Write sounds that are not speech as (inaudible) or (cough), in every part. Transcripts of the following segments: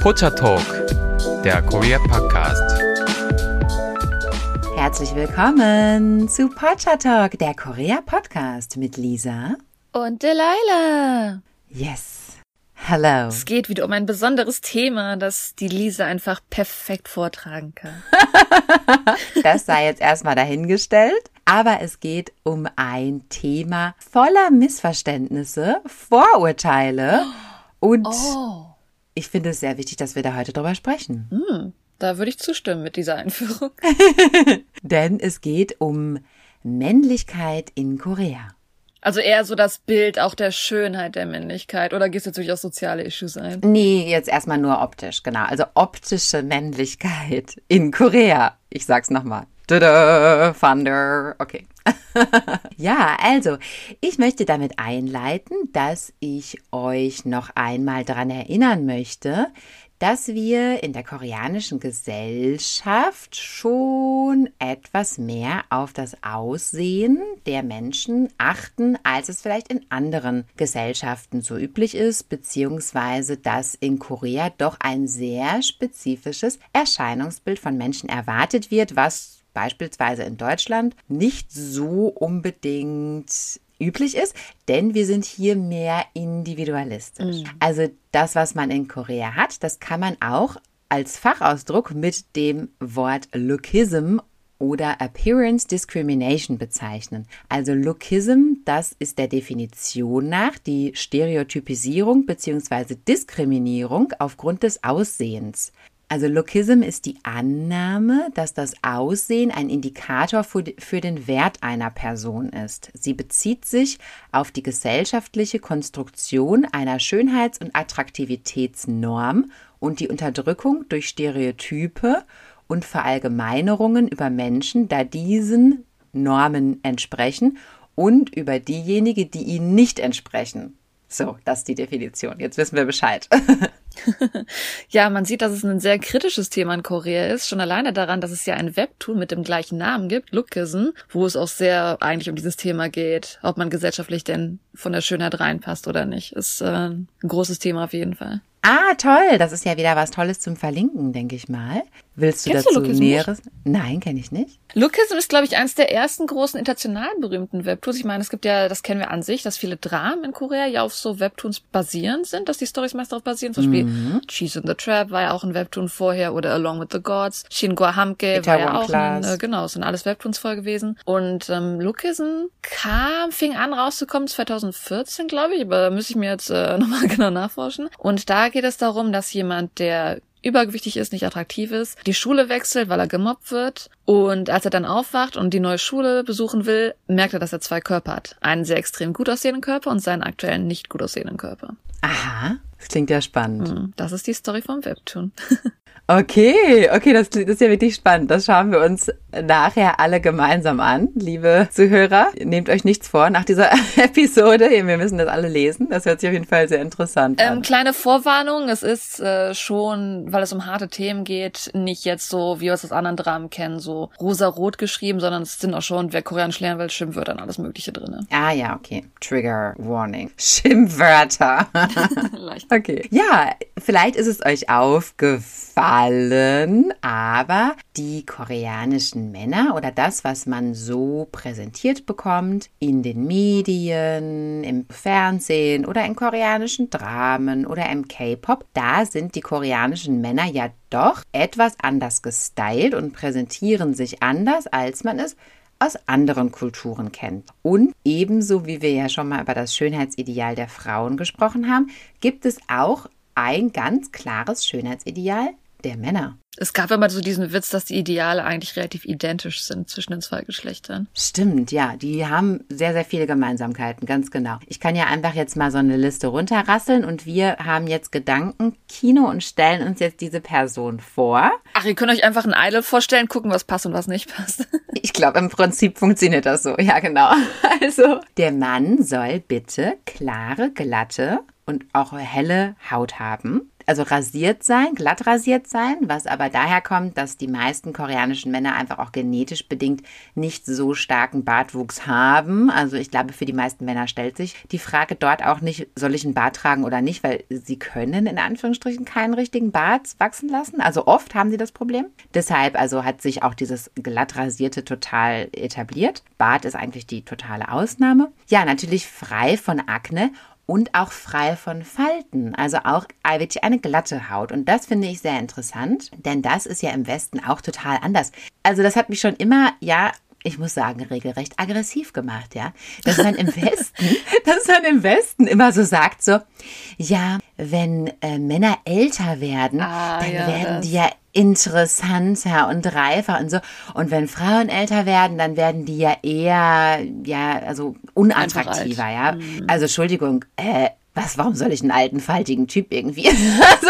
Pocha Talk, der Korea Podcast. Herzlich willkommen zu Pocha Talk, der Korea Podcast mit Lisa und Delilah. Yes. Hello. Es geht wieder um ein besonderes Thema, das die Lisa einfach perfekt vortragen kann. (laughs) das sei jetzt erstmal dahingestellt. Aber es geht um ein Thema voller Missverständnisse, Vorurteile und oh. Ich finde es sehr wichtig, dass wir da heute drüber sprechen. Mm, da würde ich zustimmen mit dieser Einführung. (laughs) (laughs) Denn es geht um Männlichkeit in Korea. Also eher so das Bild auch der Schönheit der Männlichkeit oder gehst du natürlich auch soziale Issues ein? Nee, jetzt erstmal nur optisch, genau. Also optische Männlichkeit in Korea. Ich sag's nochmal. Thunder. Okay. (laughs) ja, also, ich möchte damit einleiten, dass ich euch noch einmal daran erinnern möchte, dass wir in der koreanischen Gesellschaft schon etwas mehr auf das Aussehen der Menschen achten, als es vielleicht in anderen Gesellschaften so üblich ist, beziehungsweise dass in Korea doch ein sehr spezifisches Erscheinungsbild von Menschen erwartet wird, was beispielsweise in Deutschland nicht so unbedingt üblich ist, denn wir sind hier mehr individualistisch. Mhm. Also das, was man in Korea hat, das kann man auch als Fachausdruck mit dem Wort Lookism oder Appearance Discrimination bezeichnen. Also Lookism, das ist der Definition nach die Stereotypisierung bzw. Diskriminierung aufgrund des Aussehens. Also Lookism ist die Annahme, dass das Aussehen ein Indikator für den Wert einer Person ist. Sie bezieht sich auf die gesellschaftliche Konstruktion einer Schönheits- und Attraktivitätsnorm und die Unterdrückung durch Stereotype und Verallgemeinerungen über Menschen, da diesen Normen entsprechen und über diejenigen, die ihnen nicht entsprechen. So, das ist die Definition. Jetzt wissen wir Bescheid. (laughs) (laughs) ja, man sieht, dass es ein sehr kritisches Thema in Korea ist. Schon alleine daran, dass es ja ein Webtoon mit dem gleichen Namen gibt, Lookism, wo es auch sehr eigentlich um dieses Thema geht, ob man gesellschaftlich denn von der Schönheit reinpasst oder nicht. Ist äh, ein großes Thema auf jeden Fall. Ah, toll. Das ist ja wieder was Tolles zum Verlinken, denke ich mal. Willst du Kennst dazu du Näheres? Nein, kenne ich nicht. Lookism ist, glaube ich, eines der ersten großen international berühmten Webtoons. Ich meine, es gibt ja, das kennen wir an sich, dass viele Dramen in Korea ja auf so Webtoons basierend sind, dass die Stories meist darauf basieren. Zum Beispiel mhm. Cheese in the Trap war ja auch ein Webtoon vorher oder Along with the Gods. Shingwa Hamke war ja auch Class. ein, äh, genau, sind alles Webtoons vorher gewesen. Und ähm, Lookism kam, fing an rauszukommen 2014, glaube ich, aber da müsste ich mir jetzt äh, (laughs) nochmal genau nachforschen. Und da geht es darum, dass jemand, der übergewichtig ist, nicht attraktiv ist, die Schule wechselt, weil er gemobbt wird. Und als er dann aufwacht und die neue Schule besuchen will, merkt er, dass er zwei Körper hat. Einen sehr extrem gut aussehenden Körper und seinen aktuellen nicht gut aussehenden Körper. Aha, das klingt ja spannend. Hm, das ist die Story vom Webtoon. (laughs) Okay, okay, das, das ist ja wirklich spannend. Das schauen wir uns nachher alle gemeinsam an, liebe Zuhörer. Nehmt euch nichts vor nach dieser (laughs) Episode. Wir müssen das alle lesen. Das hört sich auf jeden Fall sehr interessant ähm, an. Kleine Vorwarnung, es ist äh, schon, weil es um harte Themen geht, nicht jetzt so, wie wir es aus anderen Dramen kennen, so rosa-rot geschrieben, sondern es sind auch schon, wer Koreanisch lernen will, Schimpfwörter und alles mögliche drin. Ah ja, okay. Trigger Warning. (laughs) Schimpfwörter. (laughs) okay. Ja, vielleicht ist es euch aufgefallen, allen, aber die koreanischen Männer oder das, was man so präsentiert bekommt in den Medien, im Fernsehen oder in koreanischen Dramen oder im K-Pop, da sind die koreanischen Männer ja doch etwas anders gestylt und präsentieren sich anders, als man es aus anderen Kulturen kennt. Und ebenso wie wir ja schon mal über das Schönheitsideal der Frauen gesprochen haben, gibt es auch ein ganz klares Schönheitsideal der Männer. Es gab immer so diesen Witz, dass die Ideale eigentlich relativ identisch sind zwischen den zwei Geschlechtern. Stimmt, ja. Die haben sehr, sehr viele Gemeinsamkeiten, ganz genau. Ich kann ja einfach jetzt mal so eine Liste runterrasseln und wir haben jetzt Gedanken, Kino und stellen uns jetzt diese Person vor. Ach, ihr könnt euch einfach ein Idol vorstellen, gucken, was passt und was nicht passt. (laughs) ich glaube, im Prinzip funktioniert das so. Ja, genau. (laughs) Also, der Mann soll bitte klare, glatte und auch helle Haut haben also rasiert sein, glatt rasiert sein, was aber daher kommt, dass die meisten koreanischen Männer einfach auch genetisch bedingt nicht so starken Bartwuchs haben. Also ich glaube, für die meisten Männer stellt sich die Frage dort auch nicht, soll ich einen Bart tragen oder nicht, weil sie können in Anführungsstrichen keinen richtigen Bart wachsen lassen. Also oft haben sie das Problem. Deshalb also hat sich auch dieses glatt rasierte total etabliert. Bart ist eigentlich die totale Ausnahme. Ja, natürlich frei von Akne und auch frei von Falten, also auch wirklich eine glatte Haut. Und das finde ich sehr interessant, denn das ist ja im Westen auch total anders. Also das hat mich schon immer, ja, ich muss sagen, regelrecht aggressiv gemacht, ja. Dass man im (laughs) Westen, dass man im Westen immer so sagt, so, ja, wenn äh, Männer älter werden, Ah, dann ja, werden die ja interessanter und reifer und so. Und wenn Frauen älter werden, dann werden die ja eher, ja, also unattraktiver, ja. Also Entschuldigung, äh, was, warum soll ich einen alten, faltigen Typ irgendwie? (laughs) Also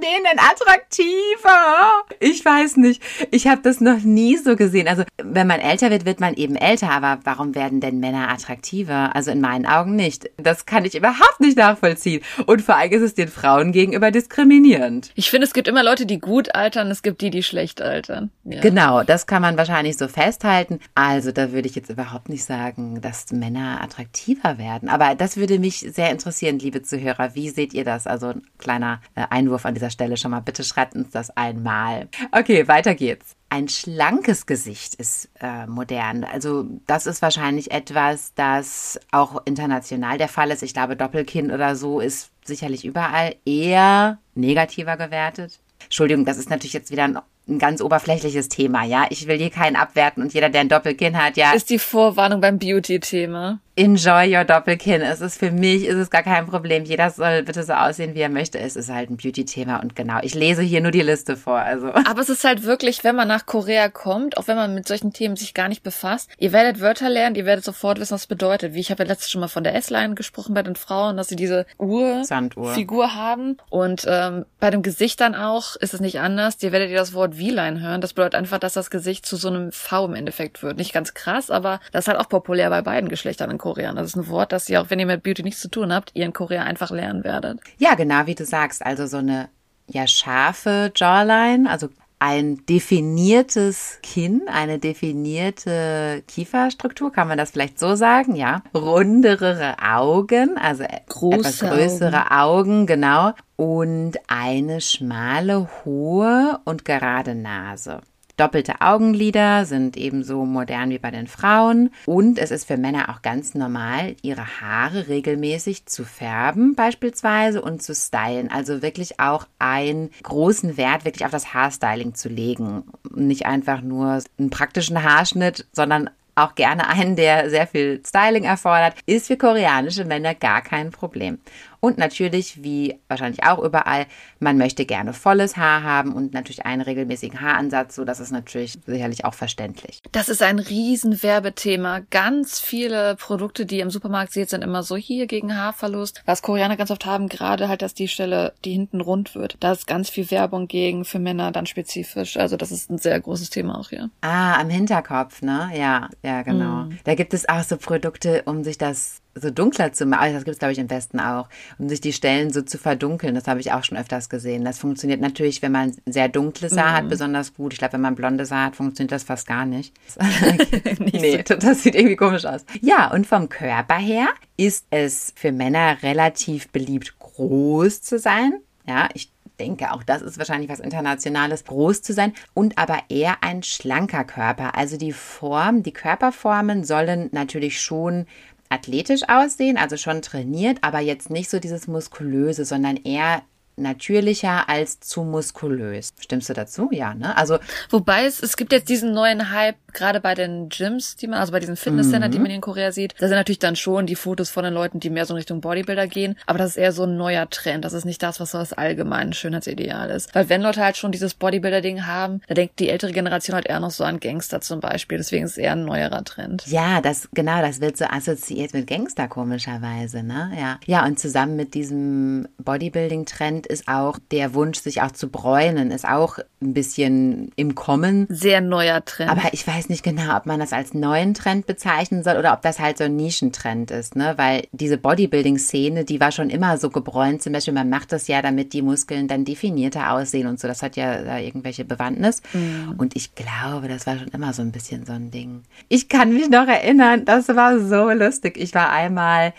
den denn attraktiver? Ich weiß nicht. Ich habe das noch nie so gesehen. Also wenn man älter wird, wird man eben älter. Aber warum werden denn Männer attraktiver? Also in meinen Augen nicht. Das kann ich überhaupt nicht nachvollziehen. Und vor allem ist es den Frauen gegenüber diskriminierend. Ich finde, es gibt immer Leute, die gut altern, es gibt die, die schlecht altern. Ja. Genau, das kann man wahrscheinlich so festhalten. Also da würde ich jetzt überhaupt nicht sagen, dass Männer attraktiver werden. Aber das würde mich sehr interessieren, liebe Zuhörer. Wie seht ihr das? Also ein kleiner äh, Einwurf an dieser Stelle schon mal. Bitte schreibt uns das einmal. Okay, weiter geht's. Ein schlankes Gesicht ist äh, modern. Also das ist wahrscheinlich etwas, das auch international der Fall ist. Ich glaube, Doppelkinn oder so ist sicherlich überall eher negativer gewertet. Entschuldigung, das ist natürlich jetzt wieder ein, ein ganz oberflächliches Thema, ja. Ich will hier keinen abwerten und jeder, der ein Doppelkinn hat, ja, Ist die Vorwarnung beim Beauty-Thema. enjoy your Doppelkinn. Es ist für mich, ist es gar kein Problem. Jeder soll bitte so aussehen, wie er möchte. Es ist halt ein Beauty-Thema und genau, ich lese hier nur die Liste vor, also. Aber es ist halt wirklich, wenn man nach Korea kommt, auch wenn man mit solchen Themen sich gar nicht befasst, ihr werdet Wörter lernen, ihr werdet sofort wissen, was es bedeutet. Wie ich habe ja letztes schon mal von der S-Line gesprochen bei den Frauen, dass sie diese Uhr Sanduhr. Figur haben. Und ähm, bei dem Gesicht dann auch ist es nicht anders. Ihr werdet ihr das Wort V-Line hören. Das bedeutet einfach, dass das Gesicht zu so einem V im Endeffekt wird. Nicht ganz krass, aber das ist halt auch populär bei beiden Geschlechtern in Korea. Das ist ein Wort, das ihr, auch wenn ihr mit Beauty nichts zu tun habt, ihr in Korea einfach lernen werdet. Ja, genau wie du sagst. Also so eine ja scharfe Jawline, also ein definiertes Kinn, eine definierte Kieferstruktur, kann man das vielleicht so sagen, ja. Rundere Augen, also Große etwas größere Augen. genau. Und eine schmale, hohe und gerade Nase. Doppelte Augenlider sind ebenso modern wie bei den Frauen. Und es ist für Männer auch ganz normal, ihre Haare regelmäßig zu färben beispielsweise und zu stylen. Also wirklich auch einen großen Wert wirklich auf das Haarstyling zu legen. Nicht einfach nur einen praktischen Haarschnitt, sondern auch gerne einen, der sehr viel Styling erfordert, ist für koreanische Männer gar kein Problem. Und natürlich, wie wahrscheinlich auch überall, man möchte gerne volles Haar haben und natürlich einen regelmäßigen Haaransatz, so das ist natürlich sicherlich auch verständlich. Das ist ein riesen Werbethema. Ganz viele Produkte, die im Supermarkt seht, sind immer so hier gegen Haarverlust. Was Koreaner ganz oft haben, gerade halt, dass die Stelle, die hinten rund wird. Da ist ganz viel Werbung gegen, für Männer dann spezifisch. Also das ist ein sehr großes Thema auch hier. Ah, am Hinterkopf, ne? Ja, ja, genau. Da gibt es auch so Produkte, um sich das so dunkler zu machen. Das gibt es, glaube ich, im Westen auch, um sich die Stellen so zu verdunkeln. Das habe ich auch schon öfters gesehen. Das funktioniert natürlich, wenn man sehr dunkles Haar hat, besonders gut. Ich glaube, wenn man blondes Haar hat, funktioniert das fast gar nicht. (laughs) nee, (laughs) das sieht irgendwie komisch aus. Ja, und vom Körper her ist es für Männer relativ beliebt, groß zu sein. Ja, ich denke, auch das ist wahrscheinlich was Internationales, groß zu sein und aber eher ein schlanker Körper. Also die Form, die Körperformen sollen natürlich schon athletisch aussehen, also schon trainiert, aber jetzt nicht so dieses muskulöse, sondern eher natürlicher als zu muskulös. Stimmst du dazu? Ja, ne? Also Wobei es, es gibt jetzt diesen neuen Hype, gerade bei den Gyms, die man, also bei diesen Fitnesscentern, die man in Korea sieht. Da sind natürlich dann schon die Fotos von den Leuten, die mehr so in Richtung Bodybuilder gehen. Aber das ist eher so ein neuer Trend. Das ist nicht das, was so das allgemeine Schönheitsideal ist. Weil wenn Leute halt schon dieses Bodybuilder-Ding haben, da denkt die ältere Generation halt eher noch so an Gangster zum Beispiel. Deswegen ist es eher ein neuerer Trend. Ja, das, genau, das wird so assoziiert mit Gangster komischerweise, ne? Ja. Ja, und zusammen mit diesem Bodybuilding-Trend ist auch der Wunsch, sich auch zu bräunen, ist auch ein bisschen im Kommen. Sehr neuer Trend. Aber ich weiß nicht genau, ob man das als neuen Trend bezeichnen soll oder ob das halt so ein Nischentrend ist, ne? Weil diese Bodybuilding-Szene, die war schon immer so gebräunt. Zum Beispiel, man macht das ja, damit die Muskeln dann definierter aussehen und so. Das hat ja da irgendwelche Bewandtnis. Mhm. Und ich glaube, das war schon immer so ein bisschen so ein Ding. Ich kann mich noch erinnern, das war so lustig. Ich war einmal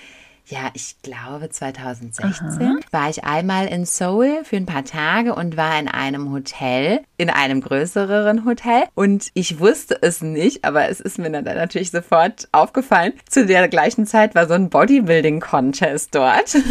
ja, ich glaube 2016 Aha. war ich einmal in Seoul für ein paar Tage und war in einem Hotel, in einem größeren Hotel. Und ich wusste es nicht, aber es ist mir dann natürlich sofort aufgefallen. Zu der gleichen Zeit war so ein Bodybuilding-Contest dort. (laughs) und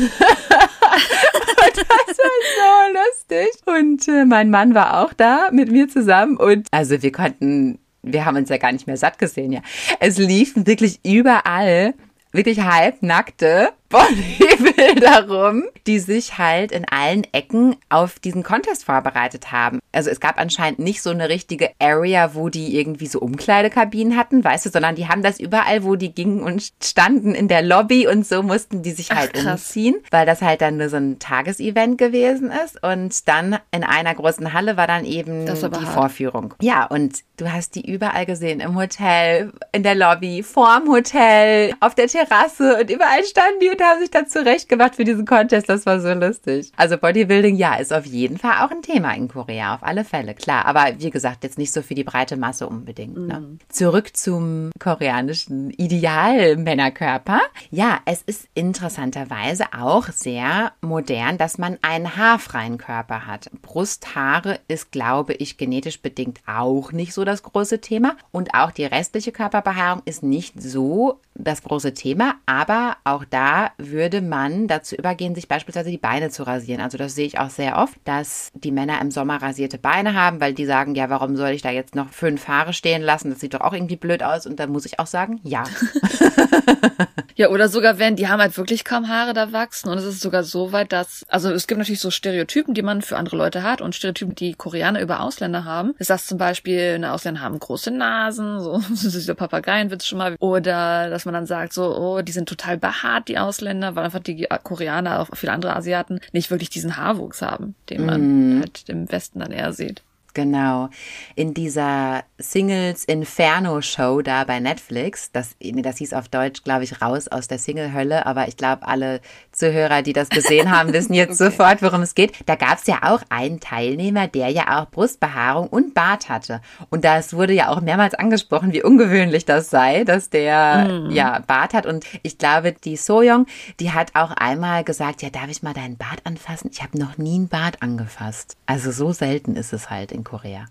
das war so lustig. Und äh, mein Mann war auch da mit mir zusammen. Und also wir konnten wir haben uns ja gar nicht mehr satt gesehen, ja. Es liefen wirklich überall wirklich halbnackte Bodybuilder (laughs) rum, die sich halt in allen Ecken auf diesen Contest vorbereitet haben. Also es gab anscheinend nicht so eine richtige Area, wo die irgendwie so Umkleidekabinen hatten, weißt du, sondern die haben das überall, wo die gingen und standen in der Lobby und so mussten die sich halt Ach, umziehen, weil das halt dann nur so ein Tagesevent gewesen ist und dann in einer großen Halle war dann eben die hart. Vorführung. Ja, und du hast die überall gesehen, im Hotel, in der Lobby, vorm Hotel, auf der Terrasse und überall standen die und haben sich dann zurechtgemacht für diesen Contest. Das war so lustig. Also Bodybuilding, ja, ist auf jeden Fall auch ein Thema in Korea, auf alle Fälle, klar. Aber wie gesagt, jetzt nicht so für die breite Masse unbedingt. Ne? Mhm. Zurück zum koreanischen Ideal-Männerkörper. Ja, es ist interessanterweise auch sehr modern, dass man einen haarfreien Körper hat. Brusthaare ist, glaube ich, genetisch bedingt auch nicht so das große Thema. Und auch die restliche Körperbehaarung ist nicht so das große Thema. Aber auch da würde man dazu übergehen, sich beispielsweise die Beine zu rasieren. Also das sehe ich auch sehr oft, dass die Männer im Sommer rasierte Beine haben, weil die sagen, ja, warum soll ich da jetzt noch fünf Haare stehen lassen? Das sieht doch auch irgendwie blöd aus. Und dann muss ich auch sagen, ja. (laughs) ja, oder sogar wenn, die haben halt wirklich kaum Haare da wachsen. Und es ist sogar so weit, dass, also es gibt natürlich so Stereotypen, die man für andere Leute hat und Stereotypen, die Koreaner über Ausländer haben. Ist das zum Beispiel, eine Ausländer haben große Nasen, so, (laughs) das ist der Papageienwitz schon mal. Oder dass man dann sagt, so, oh, die sind total behaart, die Ausländer, weil einfach die Koreaner, auch viele andere Asiaten, nicht wirklich diesen Haarwuchs haben, den man mm. halt im Westen dann eher sieht. Genau. In dieser Singles Inferno Show da bei Netflix, das, das hieß auf Deutsch, glaube ich, raus aus der Single-Hölle, aber ich glaube, alle Zuhörer, die das gesehen (laughs) haben, wissen jetzt okay. sofort, worum es geht. Da gab es ja auch einen Teilnehmer, der ja auch Brustbehaarung und Bart hatte. Und das wurde ja auch mehrmals angesprochen, wie ungewöhnlich das sei, dass der mm. ja Bart hat. Und ich glaube, die Soyoung, die hat auch einmal gesagt, ja, darf ich mal deinen Bart anfassen? Ich habe noch nie einen Bart angefasst. Also so selten ist es halt in Korea.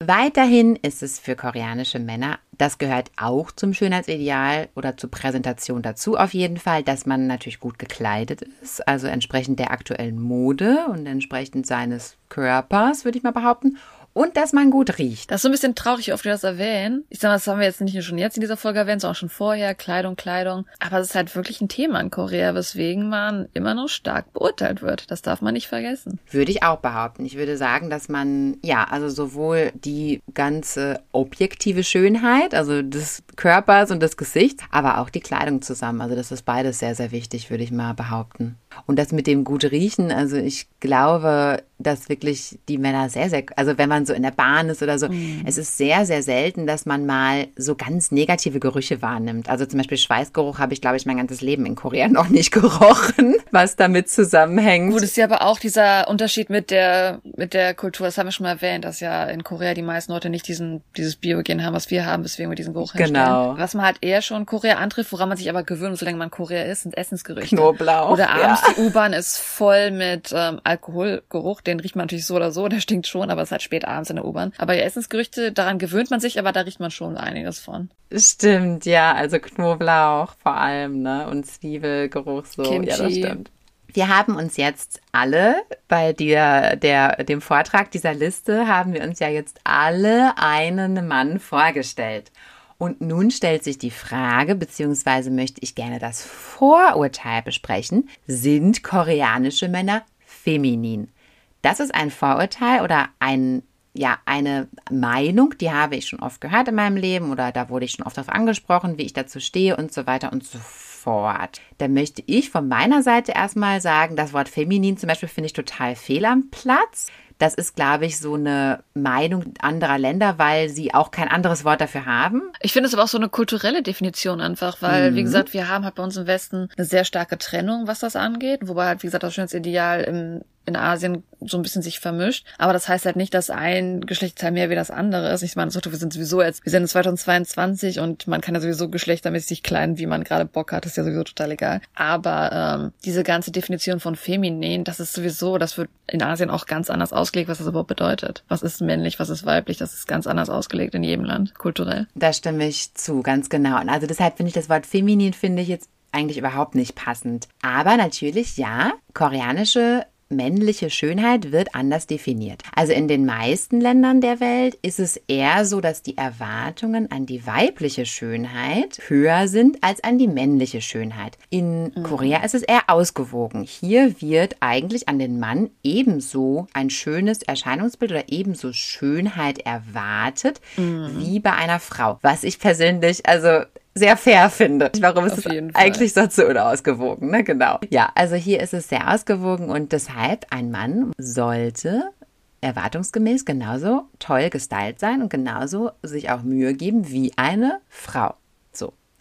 Weiterhin ist es für koreanische Männer, das gehört auch zum Schönheitsideal oder zur Präsentation dazu auf jeden Fall, dass man natürlich gut gekleidet ist, also entsprechend der aktuellen Mode und entsprechend seines Körpers, würde ich mal behaupten und dass man gut riecht. Das ist so ein bisschen traurig, wie oft wir das erwähnen. Ich sag mal, das haben wir jetzt nicht nur schon jetzt in dieser Folge erwähnt, sondern auch schon vorher. Kleidung, Kleidung. Aber es ist halt wirklich ein Thema in Korea, weswegen man immer noch stark beurteilt wird. Das darf man nicht vergessen. Würde ich auch behaupten. Ich würde sagen, dass man, ja, also sowohl die ganze objektive Schönheit, also des Körpers und des Gesichts, aber auch die Kleidung zusammen. Also das ist beides sehr, sehr wichtig, würde ich mal behaupten. Und das mit dem gut riechen, also ich glaube, dass wirklich die Männer sehr, sehr, also wenn man so in der Bahn ist oder so, mm. es ist sehr, sehr selten, dass man mal so ganz negative Gerüche wahrnimmt. Also zum Beispiel Schweißgeruch habe ich, glaube ich, mein ganzes Leben in Korea (laughs) noch nicht gerochen, was damit zusammenhängt. Gut, ist ja aber auch dieser Unterschied mit der, mit der Kultur, das haben wir schon mal erwähnt, dass ja in Korea die meisten Leute nicht diesen, dieses Biogen haben, was wir haben, weswegen wir diesen Geruch genau. Was man halt eher schon Korea antrifft, woran man sich aber gewöhnt, solange man Korea ist, sind Essensgerüche. Knoblauch. Oder abends ja. die U-Bahn ist voll mit ähm, Alkoholgeruch, den riecht man natürlich so oder so, der stinkt schon, aber es ist halt spät abends in der U-Bahn. Aber ja, Essensgerüchte, daran gewöhnt man sich, aber da riecht man schon einiges von. Stimmt, ja, also Knoblauch vor allem, ne? Und Zwiebelgeruch so. Kimchi. Ja, das stimmt. Wir haben uns jetzt alle bei der, der, dem Vortrag dieser Liste haben wir uns ja jetzt alle einen Mann vorgestellt. Und nun stellt sich die Frage, beziehungsweise möchte ich gerne das Vorurteil besprechen, sind koreanische Männer feminin? Das ist ein Vorurteil oder ein, ja, eine Meinung, die habe ich schon oft gehört in meinem Leben oder da wurde ich schon oft darauf angesprochen, wie ich dazu stehe und so weiter und so fort fort. Da möchte ich von meiner Seite erstmal sagen, das Wort feminin zum Beispiel finde ich total fehl am Platz. Das ist, glaube ich, so eine Meinung anderer Länder, weil sie auch kein anderes Wort dafür haben. Ich finde es aber auch so eine kulturelle Definition einfach, weil, mhm. wie gesagt, wir haben halt bei uns im Westen eine sehr starke Trennung, was das angeht. Wobei halt, wie gesagt, das Schönheitsideal im in Asien so ein bisschen sich vermischt. Aber das heißt halt nicht, dass ein Geschlechtsteil mehr wie das andere ist. Ich meine, wir sind sowieso jetzt, wir sind in 2022 und man kann ja sowieso geschlechtermäßig kleiden, wie man gerade Bock hat, ist ja sowieso total egal. Aber ähm, diese ganze Definition von feminin, das ist sowieso, das wird in Asien auch ganz anders ausgelegt, was das überhaupt bedeutet. Was ist männlich, was ist weiblich, das ist ganz anders ausgelegt in jedem Land, kulturell. Da stimme ich zu, ganz genau. Und also deshalb finde ich das Wort feminin, finde ich jetzt eigentlich überhaupt nicht passend. Aber natürlich, ja, koreanische männliche Schönheit wird anders definiert. Also in den meisten Ländern der Welt ist es eher so, dass die Erwartungen an die weibliche Schönheit höher sind als an die männliche Schönheit. In mhm. Korea ist es eher ausgewogen. Hier wird eigentlich an den Mann ebenso ein schönes Erscheinungsbild oder ebenso Schönheit erwartet mhm. wie bei einer Frau. Was ich persönlich, also sehr fair finde. Warum ist es eigentlich so zu unausgewogen, ne? Genau. Ja, also hier ist es sehr ausgewogen und deshalb ein Mann sollte erwartungsgemäß genauso toll gestylt sein und genauso sich auch Mühe geben wie eine Frau.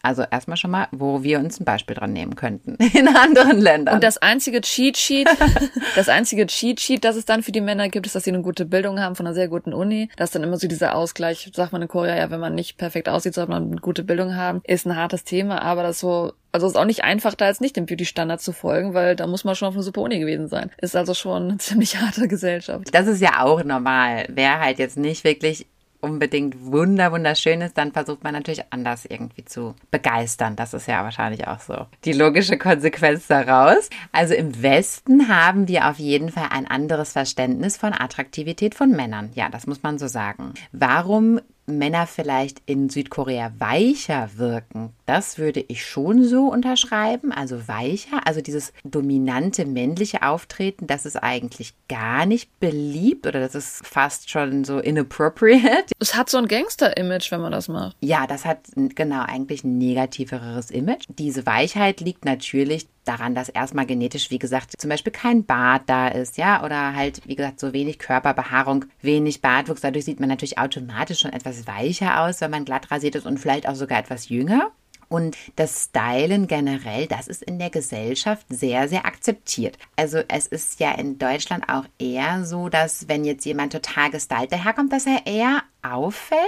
Also erstmal schon mal, wo wir uns ein Beispiel dran nehmen könnten (laughs) in anderen Ländern. Und das einzige Cheat Sheet, (laughs) das einzige Cheat Sheet, das es dann für die Männer gibt, ist, dass sie eine gute Bildung haben von einer sehr guten Uni. Das ist dann immer so dieser Ausgleich, sagt man in Korea, ja, wenn man nicht perfekt aussieht, sollte man eine gute Bildung haben. Ist ein hartes Thema, aber das so also ist auch nicht einfach, da jetzt nicht dem Beauty-Standard zu folgen, weil da muss man schon auf einer super Uni gewesen sein. Ist also schon eine (laughs) ziemlich harte Gesellschaft. Das ist ja auch normal. Wer halt jetzt nicht wirklich unbedingt wunder wunderschön ist, dann versucht man natürlich anders irgendwie zu begeistern. Das ist ja wahrscheinlich auch so die logische Konsequenz daraus. Also im Westen haben wir auf jeden Fall ein anderes Verständnis von Attraktivität von Männern. Ja, das muss man so sagen. Warum Männer vielleicht in Südkorea weicher wirken, das würde ich schon so unterschreiben. Also weicher, also dieses dominante männliche Auftreten, das ist eigentlich gar nicht beliebt oder das ist fast schon so inappropriate. Es hat so ein Gangster-Image, wenn man das macht. Ja, das hat genau eigentlich ein negativeres Image. Diese Weichheit liegt natürlich daran, dass erstmal genetisch, wie gesagt, zum Beispiel kein Bart da ist, ja, oder halt, wie gesagt, so wenig Körperbehaarung, wenig Bartwuchs. Dadurch sieht man natürlich automatisch schon etwas weicher aus, wenn man glatt rasiert ist und vielleicht auch sogar etwas jünger. Und das Stylen generell, das ist in der Gesellschaft sehr, sehr akzeptiert. Also es ist ja in Deutschland auch eher so, dass wenn jetzt jemand total gestylt daherkommt, dass er eher auffällt,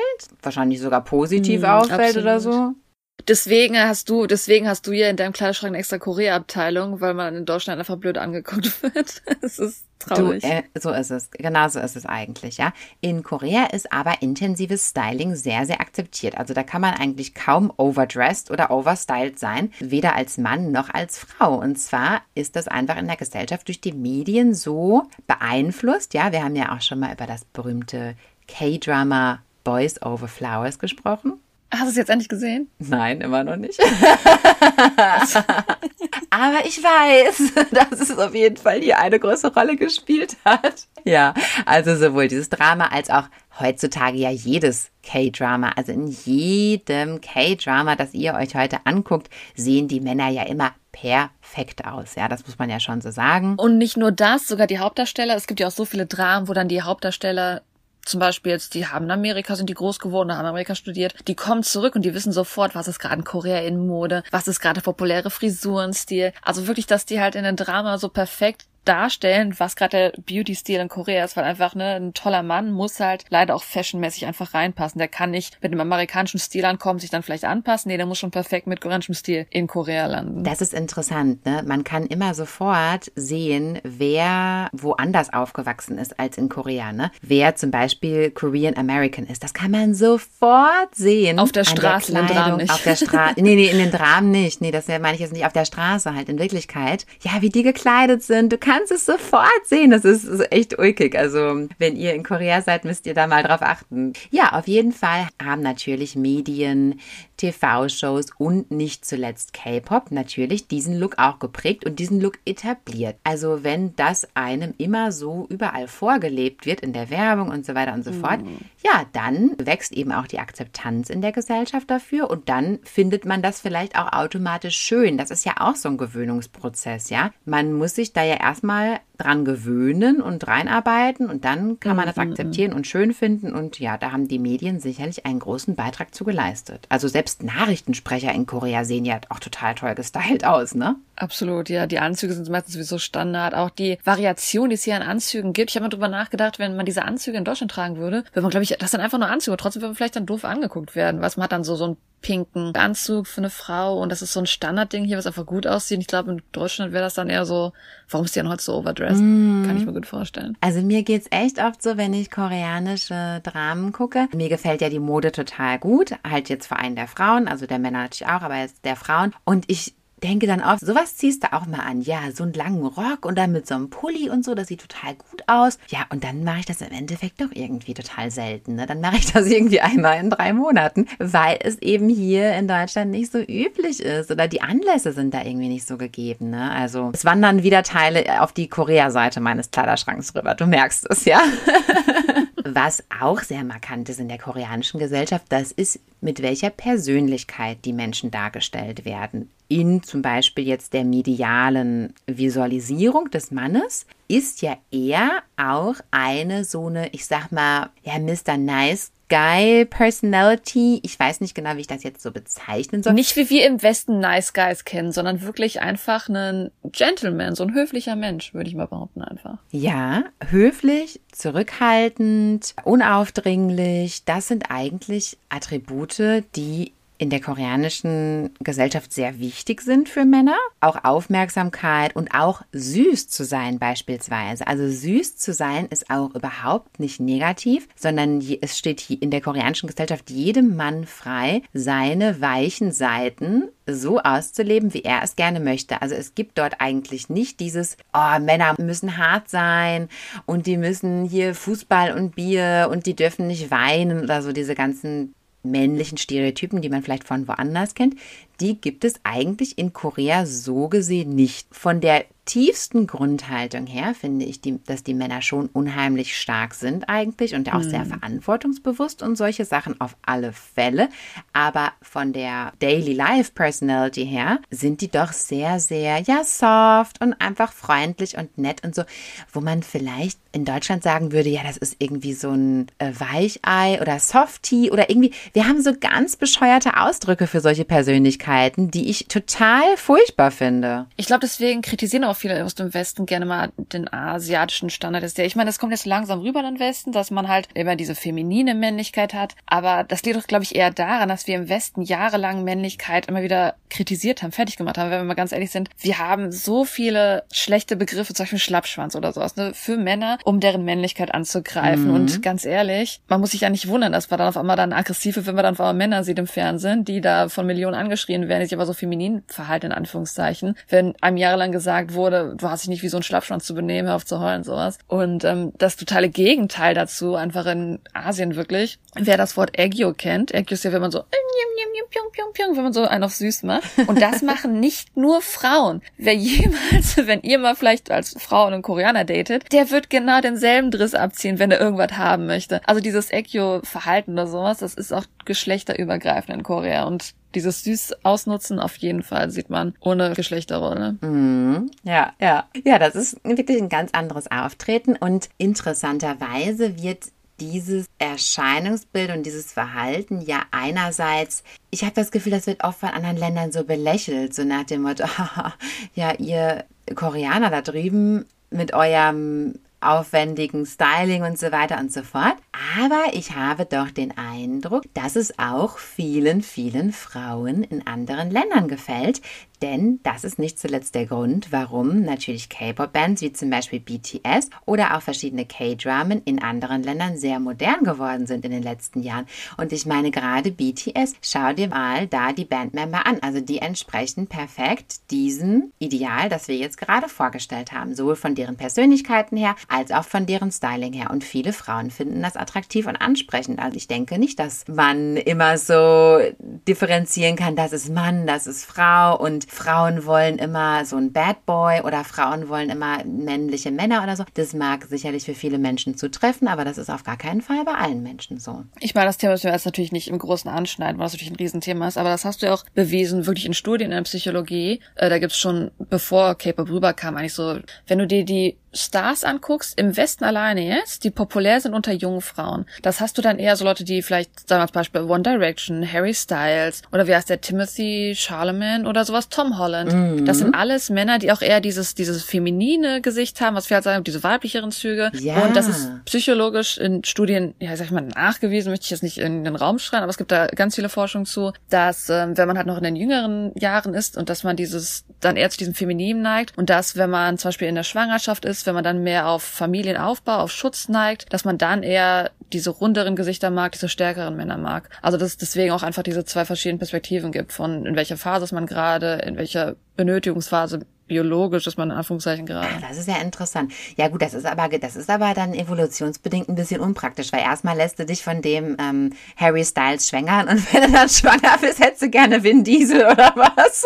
wahrscheinlich sogar positiv hm, auffällt absolut. oder so. Deswegen hast du, deswegen hast du ja in deinem Kleiderschrank eine extra Korea-Abteilung, weil man in Deutschland einfach blöd angeguckt (laughs) wird. Es ist traurig. Du, äh, so ist es. Genau so ist es eigentlich, ja. In Korea ist aber intensives Styling sehr, sehr akzeptiert. Also da kann man eigentlich kaum overdressed oder overstyled sein, weder als Mann noch als Frau. Und zwar ist das einfach in der Gesellschaft durch die Medien so beeinflusst. Ja, wir haben ja auch schon mal über das berühmte K-Drama Boys Over Flowers gesprochen. Hast du es jetzt endlich gesehen? Nein, immer noch nicht. (laughs) Aber ich weiß, (laughs) dass es auf jeden Fall hier eine große Rolle gespielt hat. Ja, also sowohl dieses Drama als auch heutzutage ja jedes K-Drama. Also in jedem K-Drama, das ihr euch heute anguckt, sehen die Männer ja immer perfekt aus. Ja, das muss man ja schon so sagen. Und nicht nur das, sogar die Hauptdarsteller. Es gibt ja auch so viele Dramen, wo dann die Hauptdarsteller zum Beispiel jetzt, die haben in Amerika, sind die groß geworden, haben in Amerika studiert, die kommen zurück und die wissen sofort, was ist gerade in Korea in Mode, was ist gerade populäre Frisurenstil. Also wirklich, dass die halt in den Drama so perfekt darstellen, was gerade der Beauty-Stil in Korea ist, weil einfach ne, ein toller Mann muss halt leider auch fashionmäßig einfach reinpassen. Der kann nicht mit dem amerikanischen Stil ankommen, sich dann vielleicht anpassen. Nee, der muss schon perfekt mit koreanischem Stil in Korea landen. Das ist interessant, ne? Man kann immer sofort sehen, wer woanders aufgewachsen ist als in Korea, ne? Wer zum Beispiel Korean American ist. Das kann man sofort sehen. Auf der Straße, der in den Dramen nicht. Auf der Straße. (laughs) nee, nee, in den Dramen nicht. Nee, das meine ich jetzt nicht. Auf der Straße halt in Wirklichkeit. Ja, wie die gekleidet sind. Du kannst kannst es sofort sehen. Das ist, echt ulkig. Also, wenn ihr in Korea seid, müsst ihr da mal drauf achten. Ja, auf jeden Fall haben natürlich Medien, TV-Shows und nicht zuletzt K-Pop natürlich diesen Look auch geprägt und diesen Look etabliert. Also wenn das einem immer so überall vorgelebt wird in der Werbung und so weiter und so fort, mhm. Ja, dann wächst eben auch die Akzeptanz in der Gesellschaft dafür und dann findet man das vielleicht auch automatisch schön. Das ist ja auch so ein Gewöhnungsprozess, ja. Man muss sich da ja erstmal dran gewöhnen und reinarbeiten und dann kann man das mhm. akzeptieren und schön finden und ja, da haben die Medien sicherlich einen großen Beitrag zu geleistet. Also selbst Nachrichtensprecher in Korea sehen ja auch total toll gestylt aus, ne? Absolut, ja. Die Anzüge sind meistens sowieso Standard. Auch die Variation, die es hier an Anzügen gibt. Ich habe mal drüber nachgedacht, wenn man diese Anzüge in Deutschland tragen würde, würde man, glaube ich, das sind einfach nur Anzüge. Trotzdem würde man vielleicht dann doof angeguckt werden. Was man hat dann so, so ein pinken Anzug für eine Frau und das ist so ein Standardding hier, was einfach gut aussieht. Ich glaube, in Deutschland wäre das dann eher so, warum ist die dann heute so overdressed? Mm. Kann ich mir gut vorstellen. Also mir geht's echt oft so, wenn ich koreanische Dramen gucke. Mir gefällt ja die Mode total gut. Halt jetzt vor allem der Frauen, also der Männer natürlich auch, aber jetzt der Frauen. Und ich denke dann oft, sowas ziehst du auch mal an. Ja, so einen langen Rock und dann mit so einem Pulli und so, das sieht total gut aus. Ja, und dann mache ich das im Endeffekt doch irgendwie total selten. Ne? Dann mache ich das (laughs) irgendwie einmal in drei Monaten, weil es eben hier in Deutschland nicht so üblich ist oder die Anlässe sind da irgendwie nicht so gegeben. Ne? Also es wandern wieder Teile auf die Korea-Seite meines Kleiderschranks rüber. Du merkst es, ja. (laughs) Was auch sehr markant ist in der koreanischen Gesellschaft, das ist, mit welcher Persönlichkeit die Menschen dargestellt werden. In zum Beispiel jetzt der medialen Visualisierung des Mannes ist ja eher auch eine so eine, ich sag mal, ja, Mr. Nice Guy Personality. Ich weiß nicht genau, wie ich das jetzt so bezeichnen soll. Nicht wie wir im Westen Nice Guys kennen, sondern wirklich einfach einen Gentleman, so ein höflicher Mensch, würde ich mal behaupten einfach. Ja, höflich, zurückhaltend, unaufdringlich. Das sind eigentlich Attribute, die in der koreanischen Gesellschaft sehr wichtig sind für Männer. Auch Aufmerksamkeit und auch süß zu sein beispielsweise. Also süß zu sein ist auch überhaupt nicht negativ, sondern es steht hier in der koreanischen Gesellschaft jedem Mann frei, seine weichen Seiten so auszuleben, wie er es gerne möchte. Also es gibt dort eigentlich nicht dieses, oh, Männer müssen hart sein und die müssen hier Fußball und Bier und die dürfen nicht weinen oder so diese ganzen männlichen Stereotypen, die man vielleicht von woanders kennt, die gibt es eigentlich in Korea so gesehen nicht. Von der tiefsten Grundhaltung her finde ich, die, dass die Männer schon unheimlich stark sind eigentlich und auch mhm. sehr verantwortungsbewusst und solche Sachen auf alle Fälle. Aber von der Daily Life Personality her sind die doch sehr, sehr, ja, soft und einfach freundlich und nett und so, wo man vielleicht in Deutschland sagen würde, ja, das ist irgendwie so ein äh, Weichei oder Softie oder irgendwie, wir haben so ganz bescheuerte Ausdrücke für solche Persönlichkeiten, die ich total furchtbar finde. Ich glaube, deswegen kritisieren auch viele aus dem Westen gerne mal den asiatischen Standard. Ich meine, das kommt jetzt langsam rüber in den Westen, dass man halt immer diese feminine Männlichkeit hat. Aber das liegt doch, glaube ich, eher daran, dass wir im Westen jahrelang Männlichkeit immer wieder kritisiert haben, fertig gemacht haben. Wenn wir mal ganz ehrlich sind, wir haben so viele schlechte Begriffe, zum Beispiel Schlappschwanz oder sowas, ne, für Männer, um deren Männlichkeit anzugreifen. Mhm. Und ganz ehrlich, man muss sich ja nicht wundern, dass man dann auf einmal dann aggressive, wenn man dann auf einmal Männer sieht im Fernsehen, die da von Millionen angeschrien werden, die sich aber so feminin verhalten, in Anführungszeichen. Wenn einem jahrelang gesagt wurde, du hast dich nicht wie so ein Schlappschwanz zu benehmen, hör auf zu heulen, sowas. Und ähm, das totale Gegenteil dazu, einfach in Asien wirklich, wer das Wort Aegyo kennt, Aegyo ist ja, wenn man so wenn man so einen auf süß macht. Und das (laughs) machen nicht nur Frauen. Wer jemals, (laughs) wenn ihr mal vielleicht als Frau einen Koreaner datet, der wird genau denselben Driss abziehen, wenn er irgendwas haben möchte. Also dieses Aegyo-Verhalten oder sowas, das ist auch geschlechterübergreifend in Korea. Und dieses süß ausnutzen auf jeden Fall sieht man ohne Geschlechterrolle. Mm, ja, ja. Ja, das ist wirklich ein ganz anderes Auftreten und interessanterweise wird dieses Erscheinungsbild und dieses Verhalten ja einerseits, ich habe das Gefühl, das wird oft von anderen Ländern so belächelt, so nach dem Motto, (laughs) ja, ihr Koreaner da drüben mit eurem aufwendigen Styling und so weiter und so fort. Aber ich habe doch den Eindruck, dass es auch vielen, vielen Frauen in anderen Ländern gefällt. Denn das ist nicht zuletzt der Grund, warum natürlich K-Pop-Bands wie zum Beispiel BTS oder auch verschiedene K-Dramen in anderen Ländern sehr modern geworden sind in den letzten Jahren. Und ich meine gerade BTS, schau dir mal da die Bandmember an. Also die entsprechen perfekt diesem Ideal, das wir jetzt gerade vorgestellt haben. Sowohl von deren Persönlichkeiten her, als auch von deren Styling her. Und viele Frauen finden das attraktiv und ansprechend. Also ich denke nicht, dass man immer so differenzieren kann, das ist Mann, das ist Frau und Frauen wollen immer so ein Bad Boy oder Frauen wollen immer männliche Männer oder so. Das mag sicherlich für viele Menschen zutreffen, aber das ist auf gar keinen Fall bei allen Menschen so. Ich meine, das Thema müssen wir jetzt natürlich nicht im Großen anschneiden, weil das natürlich ein Riesenthema ist, aber das hast du ja auch bewiesen, wirklich in Studien in der Psychologie. Äh, da gibt's schon, bevor K-Pop rüberkam, eigentlich so, wenn du dir die Stars anguckst, im Westen alleine jetzt, die populär sind unter jungen Frauen, das hast du dann eher so Leute, die vielleicht, sagen wir zum Beispiel One Direction, Harry Styles oder wie heißt der, Timothy Charlemagne oder sowas, Tom Holland. Mhm. Das sind alles Männer, die auch eher dieses, dieses feminine Gesicht haben, was wir halt sagen, diese weiblicheren Züge. Ja. Und das ist psychologisch in Studien, ja, sag ich mal, nachgewiesen, möchte ich jetzt nicht in den Raum schreien, aber es gibt da ganz viele Forschung zu, dass, ähm, wenn man halt noch in den jüngeren Jahren ist und dass man dieses, dann eher zu diesem Feminin neigt und dass, wenn man zum Beispiel in der Schwangerschaft ist, ist, wenn man dann mehr auf Familienaufbau, auf Schutz neigt, dass man dann eher diese runderen Gesichter mag, diese stärkeren Männer mag. Also dass es deswegen auch einfach diese zwei verschiedenen Perspektiven gibt, von in welcher Phase ist man gerade, in welcher Benötigungsphase biologisch ist man in Anführungszeichen gerade. Ah, das ist ja interessant. Ja gut, das ist aber das ist aber dann evolutionsbedingt ein bisschen unpraktisch, weil erstmal lässt du dich von dem ähm, Harry Styles schwängern und (laughs) wenn du dann schwanger bist, hättest du gerne Vin Diesel oder was?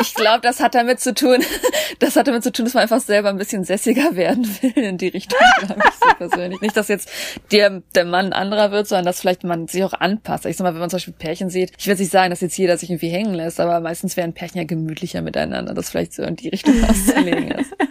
Ich glaube, das hat damit zu tun, (laughs) das hat damit zu tun, dass man einfach selber ein bisschen sässiger werden will in die Richtung, glaube ich so persönlich. Nicht, dass jetzt der, der Mann anderer wird, sondern dass vielleicht man sich auch anpasst. Ich sag mal, wenn man zum Beispiel Pärchen sieht, ich will nicht sagen, dass jetzt jeder sich irgendwie hängen lässt, aber meistens werden Pärchen ja gemütlicher miteinander. Das vielleicht so in die Richtung Richtung auszulegen ist. (laughs)